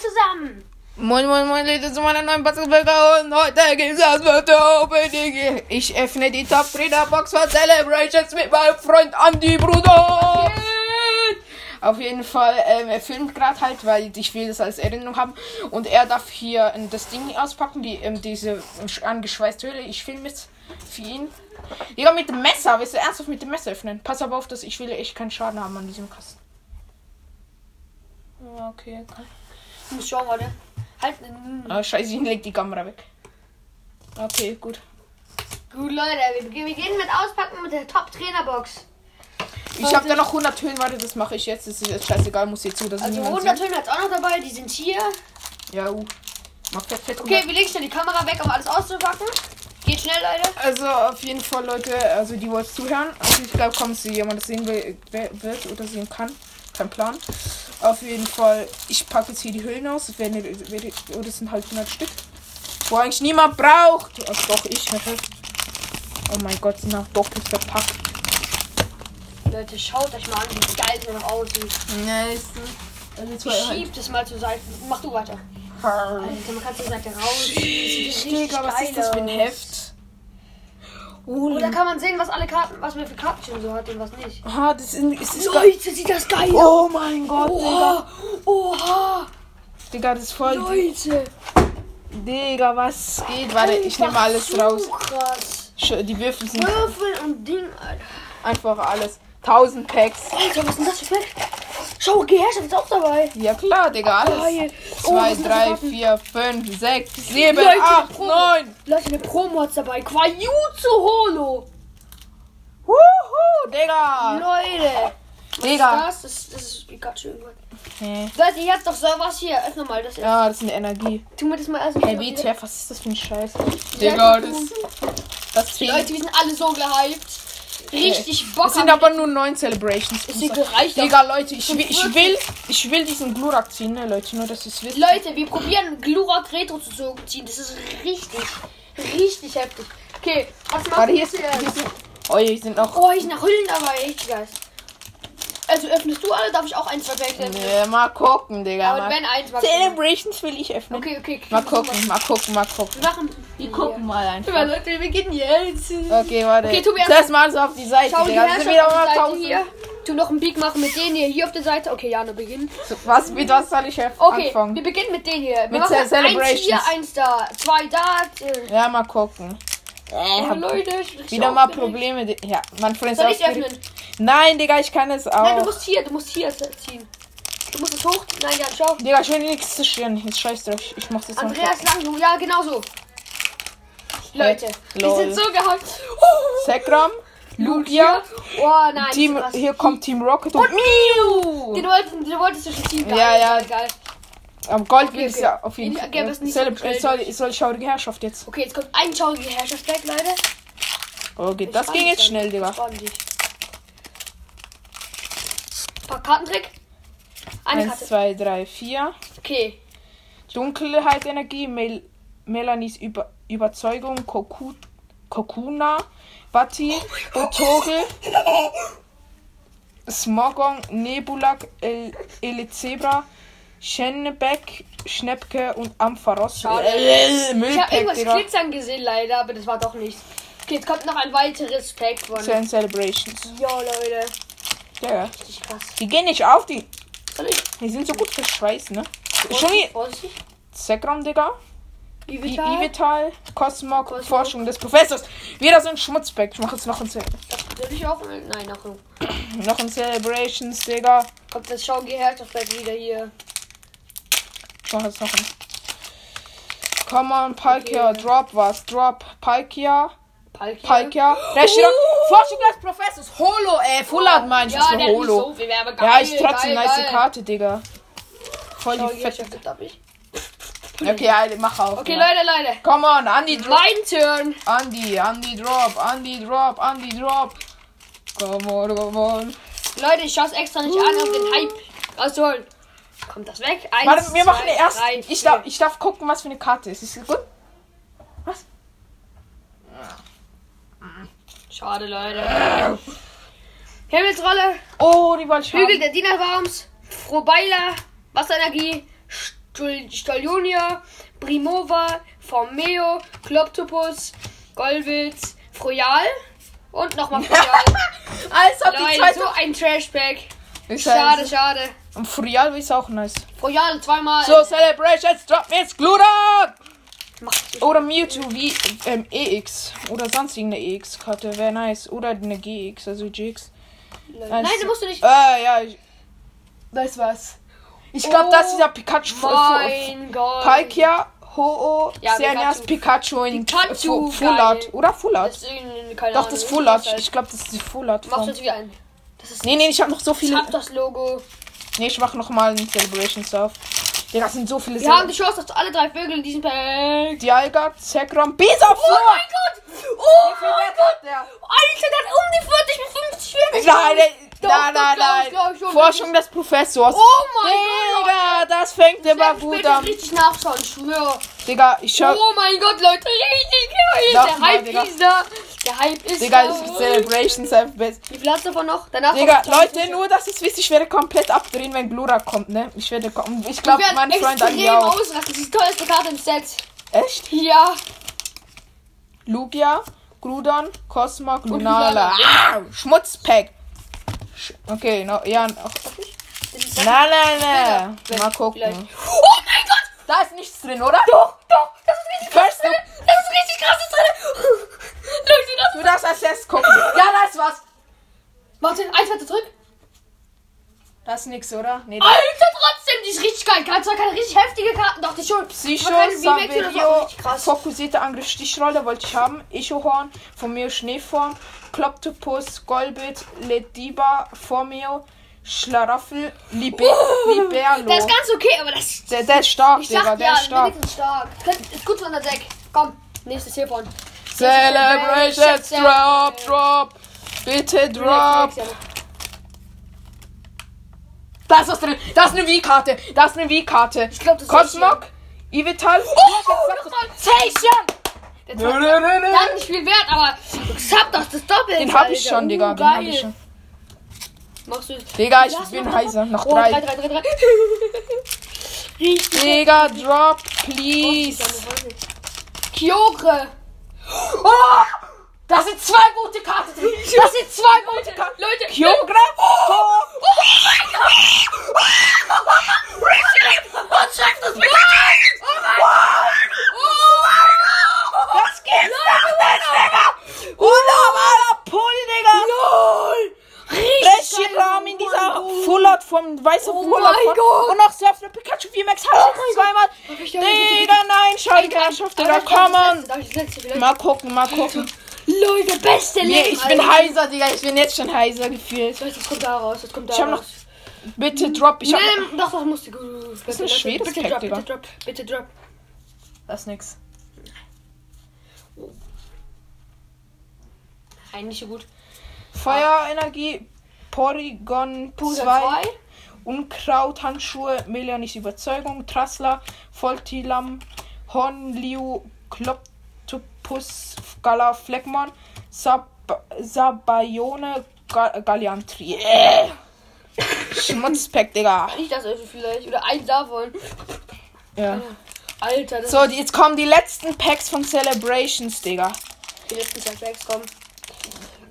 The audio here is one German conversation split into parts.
zusammen. Moin, moin, moin, Leute, zu meiner neuen Podcast-Folge und heute gibt's das Wetter Opening. Ich öffne die Top 3 Box für Celebrations mit meinem Freund Andy, Bruder. Auf jeden Fall, ähm, er filmt gerade halt, weil ich will das als Erinnerung haben. Und er darf hier ähm, das Ding auspacken, die, ähm, diese angeschweißte Höhle. Ich filme jetzt für ihn. Digga, mit dem Messer. Willst du ernsthaft mit dem Messer öffnen? Pass aber auf, dass ich will echt keinen Schaden haben an diesem Kasten. Okay. okay. Ich muss schauen, warte. Halt. Ah, scheiße, ich leg die Kamera weg. Okay, gut. Gut, Leute, wir beginnen, wir beginnen mit Auspacken mit der Top-Trainer-Box. Ich habe da noch 100 Töne, warte, das mache ich jetzt. Das ist jetzt scheißegal, muss jetzt zu, dass Also niemand 100 sieht. Töne hat auch noch dabei, die sind hier. Ja, uh. Mach fett. Okay, wir legen schnell die Kamera weg, um alles auszupacken. Geht schnell, Leute. Also auf jeden Fall, Leute, also die wollen zuhören. Also ich glaube, kaum sie jemand das sehen will, wird oder sehen kann. Kein Plan. Auf jeden Fall, ich packe jetzt hier die Hüllen aus. Das werden, oh, das sind halt 100 Stück. Wo eigentlich niemand braucht. Ach doch, ich. Oh mein Gott, sind auch doppelt verpackt. Leute, schaut euch mal an, wie geil es noch aussieht. Nice. Also Ich schieb das mal zur Seite. Mach du weiter. Alter, man kann zur Seite raus. Das richtig Digga, was ist das für ein aus. Oh, Oder kann man sehen, was alle Karten, was man für Karten so hat und was nicht. ah, das ist, ist, ist Leute, sieht das geil aus. Oh mein Gott, Digga. Oha, oha, Digga, das ist voll. Leute. Digga, was geht? Warte, ich nehme alles so raus. krass. Die Würfel sind Würfel und Ding, Alter. einfach alles. 1000 Packs. Alter, was ist denn das für Fleck? Schau, Geherrschaft ist auch dabei. Ja klar, Digga, alles. Geil. Oh, 2, was sind das für 3, Karten? 4, 5, 6, 7, Leute, 8, Promo. 9. Leute, eine Promo hat's dabei. Quajutsu Holo. Wuhu, Digga. Leute. Was Digga. ist das? Das, das ist Pikachu irgendwas. Hä? Leute, jetzt doch so was hier. Öffne mal das. Ja, das ist eine Energie. Tu mir das mal erst Hey, WTF, was ist das für ein Scheiß? Digga, das, das. Leute, wir sind alle so gehypt. Richtig Bock. Es sind aber nur 9 Celebrations. Sind gereicht. Digga, Leute, ich will, ich will, ich will diesen Glurak ziehen, ne, Leute, nur dass es wisst. Leute, wir probieren Glurak Retro zu ziehen. Das ist richtig, richtig heftig. Okay, was machen wir hier, ist, jetzt? oh, hier sind noch, Oh, sind noch Hüllen dabei. Richtig geil. Also öffnest du alle? Darf ich auch ein, zwei Packs öffnen? nee, mal gucken, Digga. Aber Mal. wenn eins mal. Celebrations will ich öffnen. Okay, okay. Mal gucken, mal gucken, mal gucken. Wir machen. Wir gucken mal einfach. Leute, wir beginnen jetzt. Okay, warte. Okay, tu mir erst- Zuerst mal so auf die Seite, Schau, die Digga. Herrschaft wieder auf mal die Seite 1000. hier. Tu noch einen Peak machen mit denen hier. Hier auf der Seite. Okay, Jana, beginnen. So, Was, mit was soll ich Okay, anfangen? wir beginnen mit denen hier. Wir Mit machen Ce- Celebrations. eins hier, eins da. Zwei da. Ja, mal gucken. Oh, hab Leute, ich wieder mal. Probleme. Ja, mein Freund Soll ich öffnen? Nein, Digga, ich kann es auch. Nein, du musst hier, du musst hier ziehen. Du musst es hoch. Nein, Jan, schau. Digga, ich will nichts zerstören. Jetzt scheiß drauf. Ich mach's jetzt noch. Andreas Lang, ja, genau so. Leute, wir sind so gehypt. Sekram, Lugia, Oh nein, Team, hier kommt Team Rocket und Miu. Den wolltest, den wolltest du schon ziehen. Ja, ja. Geil, Am Gold Okay, es okay. ja auf jeden Ich Fall. gebe es nicht so soll, durch. es soll schaurige Herrschaft jetzt. Okay, jetzt kommt ein schaurige Herrschaftsdeck, Leute. Okay, das ging jetzt schnell, Digga. Paar Kartentrick. Eine Eins, Karte. zwei, drei, vier. Okay. Dunkelheit, Energie, Mel Melanies Über Überzeugung, Koku Kokuna, Batti, Otoge, Smogong, Nebulak, El Elezebra, Schennebeck, Schnepke und Ampharos. Schade. Äh, Ich habe irgendwas glitzern gesehen, leider, aber das war doch nichts. Okay, jetzt kommt noch ein weiteres Pack von. Zehn Celebrations. Ja, Leute. Ja, Richtig krass. die gehen nicht auf, die, die sind so gut verschweißt, ne? Schon wie. Sekram, Digga. Ivital. Ivital, Cosmog, Cosmog. Forschung des Professors. Wieder so ein Schmutzback. Ich mache jetzt noch ein, Ce Soll ich auch? Nein, noch. noch ein Celebrations, Digga. Kommt das Schaugeherrschaftsdeck wieder hier. Noch ein. Come on, Palkia, Okay. drop was. Drop Palkia, Palkia. Palkia. Da steht auch Forschung des Professors. Holo, ey. Full Art meine ich Ja, der nicht Holo. so viel. Geil, ja, ich trotzdem geil, nice geil. Karte, Digga. Voll die fette. Schaugeherrschaft hab ich. Okay, ja, mach auf. Okay, ja. Leute, Leute. Come on, Andy, drop. Mein Turn. Andy, Andy, drop. Andy, drop. Andy, drop. Come on, come on. Leute, ich schaue extra nicht an, um den Hype rauszuholen. Kommt das weg? Eins, Warte, wir machen zwei, erst. drei, ich, darf, ich darf gucken, was für eine Karte ist. Ist das gut? Was? Schade, Leute. Himmelsrolle, Oh, die wollte ich Hügel haben. der Dienerbaums, Frohbeiler, Wasserenergie, Stol- Stoljonia, Primova, Formeo, Kloptopus, Golwitz, Froyal und nochmal Froyal. Als ob die Leute, zweite. so ein Trashback. Schade, halt- schade. Und Frial ist auch nice. Froyal zweimal. So, Celebrations, drop jetzt Glurak! Oder Mewtwo wie ähm, EX. Oder sonst irgendeine EX-Karte. Wäre nice. Oder eine GX, also GX. Nein, du musst du nicht. Äh, ja. Ich, das war's. Ich glaube, Oh das ist dieser Pikachu. Fu- Fu- Mein Gott. Palkia, Ho-Oh, Ja, Xerneas, Pikachu in Pikachu, Fu- Full. Art. Oder Full Art. Doch, das ist Full Art. Ich glaube, das ist die Full Art. Machst du Form. jetzt wieder ein. Das ist Nee, nee, ich habe noch so Ich viele. hab das Logo. Nee, ich mach noch mal ein Celebrations auf. Ja, das sind so viele Wir haben die Chance, dass alle drei Vögel in diesem Pack. Dialga, Zekrom, Bisaflor! Oh mein Gott! Oh mein Gott! der? Alter, der um die 40 bis 50 Schwierigkeiten. Nein, nein, Doch, nein, doch, nein, glaub ich, nein. glaub ich schon. Forschung des Professors. Oh mein Gott! Digga, das fängt Ich immer gut an. richtig nachschauen, ich schwöre. Digga, ich schau. Oh mein Gott, Leute, richtig geil. Der Hype ist da. Der Hype ist Digga, ist Celebrations have best. Wie viel hast du davon noch? Danach Digga, Leute, nur dass es wisst, ich werde komplett abdrehen, wenn Glurak kommt, ne? Ich werde kommen. Ich glaube, mein Freund extrem Ali auch. ausrasten. Das ist die teuerste Karte im Set. Echt? Ja. Lugia, Grudon, Cosma, Lunala. Lunala. Ah, Schmutzpack. Sch okay, no, ja. noch- na, na. Später. Mal gucken. Vielleicht. Oh mein Gott! Da ist nichts drin, oder? Doch, doch, das ist krass First drin. Du darfst als erstes gucken. Ja, da ist was. Warte, eins weiter zurück. Da ist nix, oder? Nee, Alter, trotzdem, die ist richtig geil. Kann zwar keine richtig heftige Karten, doch, die schon. Psycho, Saverio, fokussierte Angriff, Stichrolle wollte ich haben. Echohorn, von mir Schneeform, Kloptopus, Golbit, Lediba, Formio, Schlaraffel, Libe Liberlo. Der ist ganz okay, aber das. Der, der ist stark, Ich Digga, sag der ja, ist stark. stark. Ist gut von der Deck. Komm, nächstes hiervon. Celebrations, drop, drop. Bitte drop. Da ist was drin. Da ist eine Wii-Karte. Da ist eine Wii-Karte. Ich glaub, das ist Cosmog, Ivital. Oh. Station. Der hat nicht viel wert, aber ich hab doch das Doppel. Den hab ich schon, Digga. Den hab ich schon. Machst du Digga, ich bin heiser. Noch Oh, drei, drei. drei, drei, drei. Richtig. Digga, drop, please. Kyogre. Oh, da sind zwei gute Karten drin. Das sind zwei gute Karten. Leute, Kyogre. Oh. Was sagt das mit? Das gibt's doch nicht, Digga. Unnormaler Pull, Digga. Richtig Reshiram in dieser Fullart vom weißen Oh Fullart mein von Gott. und noch Surf eine Pikachu VMAX hat ich zweimal. Digga, nein, schau die Herrschaft, Digga, komm on. Mal gucken, mal gucken. Leute, beste Nee, Leben. ich bin Alter. heiser, Digga, ich bin jetzt schon heiser gefühlt. Leute, das kommt da raus, das kommt da Ich hab noch. raus. Bitte drop, ich hab. Nein, doch, das musst du. Das ist ein schweres bitte Pack, drop, Digga. bitte drop, bitte drop. Das ist nix. Eigentlich so gut. Feuerenergie, Porygon Puse 2, 2. Unkraut, Handschuhe, Melianis Überzeugung, Trassler, Voltilam, Hornliu, Kloptopus, Gala, Fleckmon, Sab Sabayone, Ga Galliantri. Äh. Schmutzpack, Digga. Ich das also vielleicht. Oder eins davon. Ja. Alter, das So, die, jetzt kommen die letzten Packs von Celebrations, Digga. die letzten zwei Packs kommen.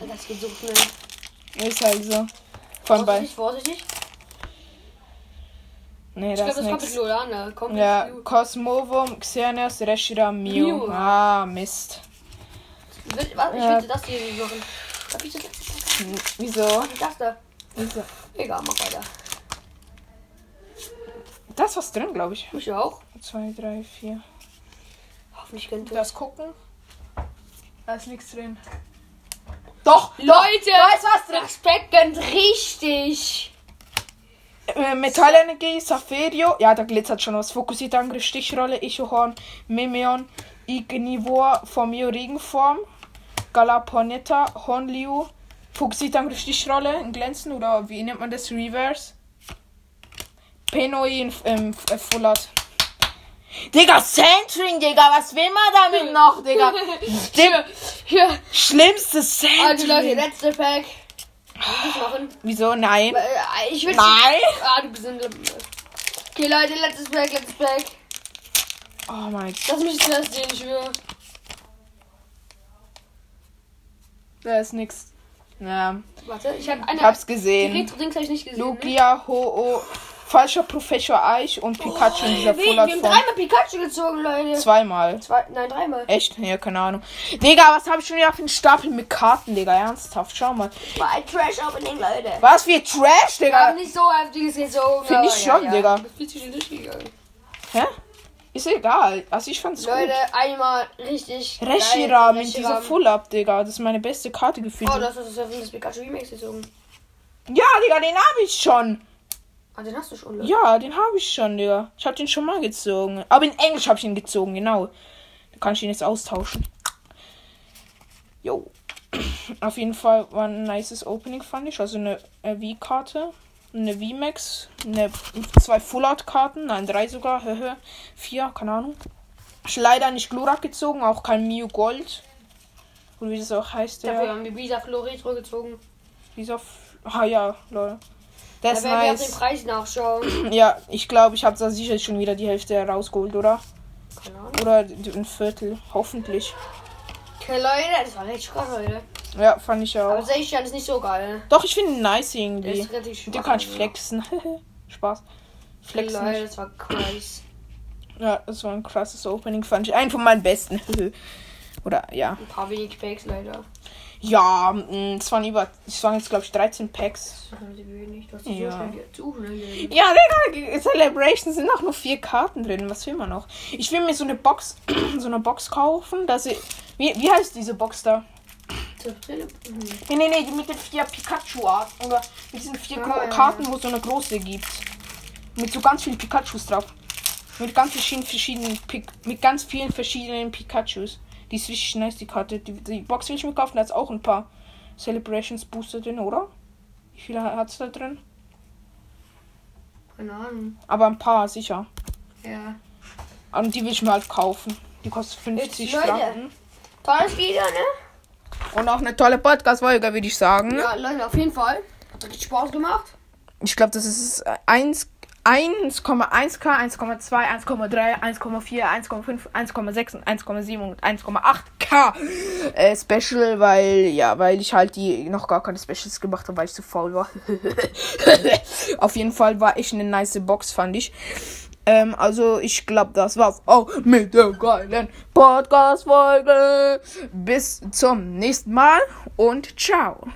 Alter, das geht so schnell. Ist halt so. Von bei. Vorsichtig, vorsichtig. Nee, Ich das glaube, das kommt mit Lolana. Kommt Ja, Cosmovum, Xerneas, Reshira, Mew. Mew. Ah, Mist. Will- Was? Ich Ja. will das hier machen. Darf ich das letzte? Hm, Wieso? Ich das da? Wieso? Egal, mach weiter. Da ist was drin, glaube ich. Ich auch. Zwei, drei, vier. Hoffentlich könnt ihr. Das gucken. Da ist nichts drin. Doch! Leute! Da ist was drin! Das gönnt richtig. Äh, Metallenergie, Saferio. Ja, da glitzert schon was. Fokussierte Angriff, Stichrolle, Ichohorn, Mimeon, Ignivor, Formio, Regenform, Galaponetta, Hornliu. Fokussierte Angriff, Stichrolle, Glänzen oder wie nennt man das? Reverse. Penoi in ähm, äh, Full Art. Digga, Centering, Digga, was will man damit noch, Digga? Hier. Schlimmstes Also Leute, Centering. letzte Pack. Ich machen? Wieso? Nein. Äh, Ich will. Nein. Ah, du bist ein. Okay, Leute, letztes Pack, letztes Pack. Oh mein Gott. Lass mich zuerst sehen, ich schwöre. Da ist nix. Ja. Warte, ich habe eine. Ich hab's Die gesehen. Retro-Dings habe ich nicht gesehen. ne? Lugia, Ho-Oh, falscher Professor Eich und Pikachu in dieser Full Art haben Form. dreimal Pikachu gezogen, Leute. Zweimal. Zwei, nein, dreimal. Echt? Ja, keine Ahnung. Digga, was habe ich schon wieder für einen Stapel mit Karten, Digga? Ernsthaft, schau mal. War ein Trash-Opening, Leute. Was für Trash, Wir haben Digga? nicht so heftiges gezogen. Find ich schon, Digga. Das fühlt sich schon durchgegangen. Hä? Ist egal. Also ich fand's Leute, gut. einmal richtig. Reshiram in dieser Reshiram. Full Up, Digga. Das ist meine beste Karte gefühlt. Oh, das ist das das Pikachu Remix gezogen. ja, Digga, den habe ich schon. Ah, den hast du schon, Leute. Ja, den habe ich schon, Digga. Ich habe den schon mal gezogen. Aber in Englisch habe ich ihn gezogen, genau. Da kann ich ihn jetzt austauschen. Jo. Auf jeden Fall war ein nices Opening, fand ich. Also eine äh, V-Karte, eine V-Max, eine, zwei Full-Art-Karten, nein, drei sogar, vier, keine Ahnung. Ich leider nicht Glurak gezogen, auch kein Mew Gold. Oder wie das auch heißt, Dafür der. haben wir Visa Flo Retro gezogen. Dieser. F ah ja, Leute. Der Da ist werden wir auf den. Preis nachschauen. Ja, ich glaube, ich habe da sicher schon wieder die Hälfte rausgeholt, oder? Oder ein Viertel, hoffentlich. Okay, Leute, das war richtig krass, Leute. Ja, fand ich Aber auch. Seishan ist nicht so geil. Doch, ich finde ihn nice Der irgendwie. ist dem schwach, kann ich flexen. Spaß. Flexen. Leute, das war krass. Ja, das war ein krasses Opening, fand ich. Ein von meinen besten. Oder ja. Ein paar wenig Packs, leider. Ja, mh, es waren über. Es waren jetzt, glaube ich, 13 Packs. Das haben sie wenig. Du hast Ja. so schnell zu schnell. Ja, Digga, Celebration sind auch nur vier Karten drin. Was will man noch? Ich will mir so eine Box, so eine Box kaufen, dass ich. Wie, wie heißt diese Box da? Mhm. Nee, nee, nee, mit den vier Pikachu-Art. Oder mit diesen vier Ah, Gro ja, Karten, wo es so eine große gibt. Mit so ganz vielen Pikachus drauf. Mit ganz verschiedenen, verschiedenen Pik mit ganz vielen verschiedenen Pikachus. Die ist richtig nice, die Karte. Die, die Box will ich mir kaufen, da ist auch ein paar Celebrations Booster drin, oder? Wie viele hat es da drin? Keine Ahnung. Aber ein paar, sicher. Ja. Und die will ich mir halt kaufen. Die kostet 50 Jetzt, Leute. Franken. Tolles Video, ne? Und auch eine tolle Podcast-Folge, würde ich sagen. Ja, Leute, auf jeden Fall. Hat richtig Spaß gemacht. Ich glaube, das ist 1, 1,1k, 1,2, 1,3, 1,4, 1,5, 1,6 und 1,7 und 1,8k äh, Special, weil, ja, weil ich halt die noch gar keine Specials gemacht habe, weil ich zu faul war. Auf jeden Fall war echt eine nice Box, fand ich. Ähm, also ich glaube, das war's auch mit der geilen Podcast-Folge. Bis zum nächsten Mal und ciao.